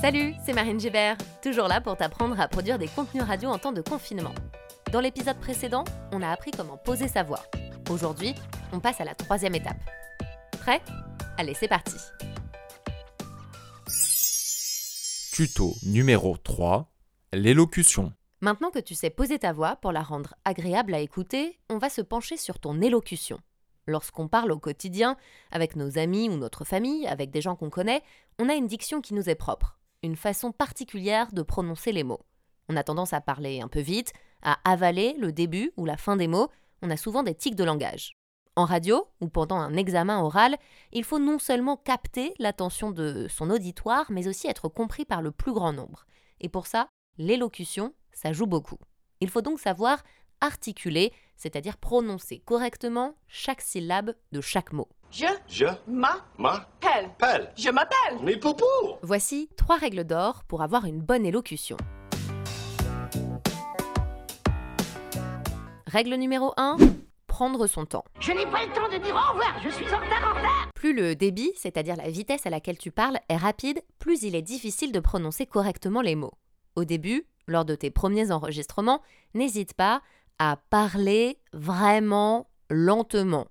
Salut, c'est Marine Gébert, toujours là pour t'apprendre à produire des contenus radio en temps de confinement. Dans l'épisode précédent, on a appris comment poser sa voix. Aujourd'hui, on passe à la troisième étape. Prêt? Allez, c'est parti. Tuto numéro 3, l'élocution. Maintenant que tu sais poser ta voix pour la rendre agréable à écouter, on va se pencher sur ton élocution. Lorsqu'on parle au quotidien, avec nos amis ou notre famille, avec des gens qu'on connaît, on a une diction qui nous est propre, une façon particulière de prononcer les mots. On a tendance à parler un peu vite, à avaler le début ou la fin des mots, on a souvent des tics de langage. En radio ou pendant un examen oral, il faut non seulement capter l'attention de son auditoire, mais aussi être compris par le plus grand nombre. Et pour ça, l'élocution, ça joue beaucoup. Il faut donc savoir articuler, c'est-à-dire prononcer correctement chaque syllabe de chaque mot. Je Je m'appelle. m'appelle. Je m'appelle. Mais popo Voici trois règles d'or pour avoir une bonne élocution. Règle numéro 1, prendre son temps. Je n'ai pas le temps de dire au revoir, je suis en retard, en retard. Plus le débit, c'est-à-dire la vitesse à laquelle tu parles, est rapide, plus il est difficile de prononcer correctement les mots. Au début, lors de tes premiers enregistrements, n'hésite pas à parler vraiment lentement.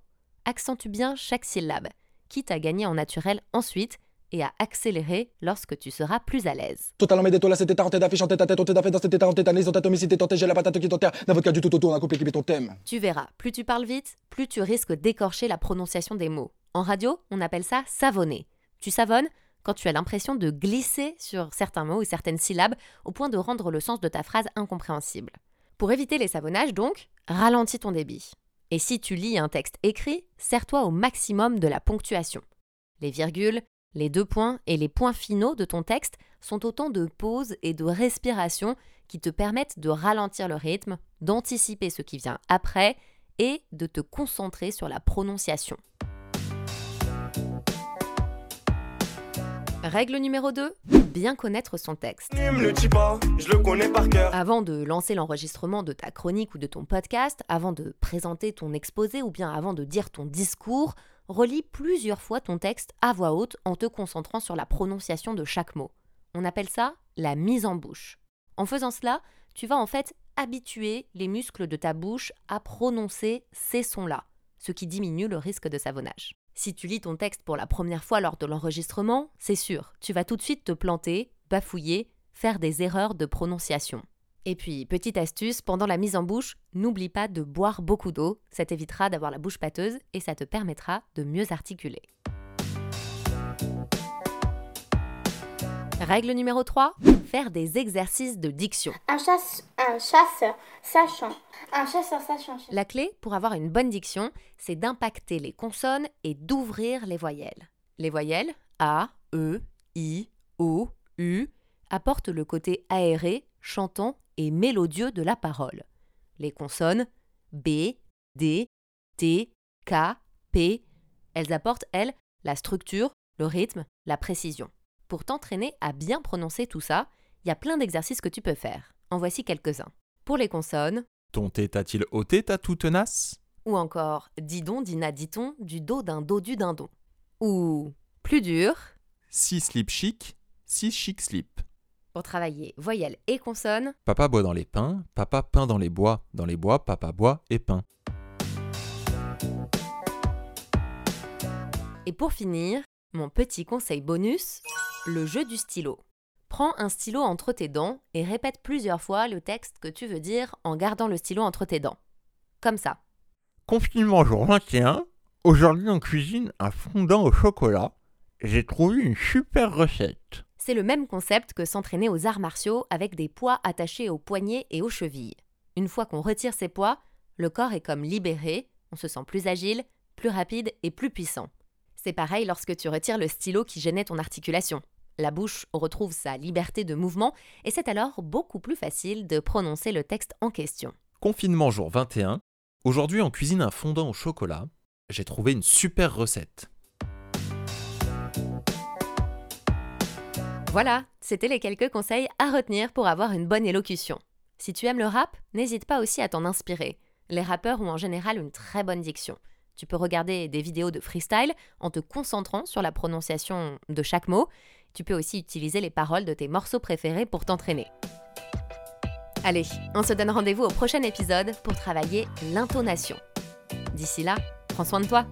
Accentue bien chaque syllabe, quitte à gagner en naturel ensuite et à accélérer lorsque tu seras plus à l'aise. Totalement c'était en tête d'affiche, en tête à tête, dans cette en en tenté, j'ai la patate qui t'enterre, n'avocat du tout autour, coupé qui met ton thème. Tu verras, plus tu parles vite, plus tu risques d'écorcher la prononciation des mots. En radio, on appelle ça savonner. Tu savonnes quand tu as l'impression de glisser sur certains mots ou certaines syllabes au point de rendre le sens de ta phrase incompréhensible. Pour éviter les savonnages, donc, ralentis ton débit. Et si tu lis un texte écrit, sers-toi au maximum de la ponctuation. Les virgules, les deux points et les points finaux de ton texte sont autant de pauses et de respirations qui te permettent de ralentir le rythme, d'anticiper ce qui vient après et de te concentrer sur la prononciation. Règle numéro 2, bien connaître son texte. Ne me le dis pas, je le connais par cœur. Avant de lancer l'enregistrement de ta chronique ou de ton podcast, avant de présenter ton exposé ou bien avant de dire ton discours, relis plusieurs fois ton texte à voix haute en te concentrant sur la prononciation de chaque mot. On appelle ça la mise en bouche. En faisant cela, tu vas en fait habituer les muscles de ta bouche à prononcer ces sons-là, ce qui diminue le risque de savonnage. Si tu lis ton texte pour la première fois lors de l'enregistrement, c'est sûr, tu vas tout de suite te planter, bafouiller, faire des erreurs de prononciation. Et puis, petite astuce, pendant la mise en bouche, n'oublie pas de boire beaucoup d'eau, ça t'évitera d'avoir la bouche pâteuse et ça te permettra de mieux articuler. Règle numéro 3, faire des exercices de diction. Un, chasse, un chasseur sachant. Un chasseur sachant. La clé pour avoir une bonne diction, c'est d'impacter les consonnes et d'ouvrir les voyelles. Les voyelles A, E, I, O, U apportent le côté aéré, chantant et mélodieux de la parole. Les consonnes B, D, T, K, P, elles apportent, elles, la structure, le rythme, la précision. Pour t'entraîner à bien prononcer tout ça, il y a plein d'exercices que tu peux faire. En voici quelques-uns. Pour les consonnes, Ton thé t'a-t-il ôté ta tout tenace ou encore didon, dina, dit-on, du dos d'un dos du dindon. Ou plus dur, Si slip chic, si chic slip. pour travailler voyelles et consonnes, Papa boit dans les pins, papa peint dans les bois, dans les bois, papa boit et peint. Et pour finir, mon petit conseil bonus, le jeu du stylo. Prends un stylo entre tes dents et répète plusieurs fois le texte que tu veux dire en gardant le stylo entre tes dents. Comme ça. Confinement jour 21. Aujourd'hui, on cuisine un fondant au chocolat. J'ai trouvé une super recette. C'est le même concept que s'entraîner aux arts martiaux avec des poids attachés aux poignets et aux chevilles. Une fois qu'on retire ces poids, le corps est comme libéré, on se sent plus agile, plus rapide et plus puissant. C'est pareil lorsque tu retires le stylo qui gênait ton articulation. La bouche retrouve sa liberté de mouvement et c'est alors beaucoup plus facile de prononcer le texte en question. Confinement jour 21. Aujourd'hui, on cuisine un fondant au chocolat. J'ai trouvé une super recette. Voilà, c'était les quelques conseils à retenir pour avoir une bonne élocution. Si tu aimes le rap, n'hésite pas aussi à t'en inspirer. Les rappeurs ont en général une très bonne diction. Tu peux regarder des vidéos de freestyle en te concentrant sur la prononciation de chaque mot Tu peux aussi utiliser les paroles de tes morceaux préférés pour t'entraîner. Allez, on se donne rendez-vous au prochain épisode pour travailler l'intonation. D'ici là, prends soin de toi.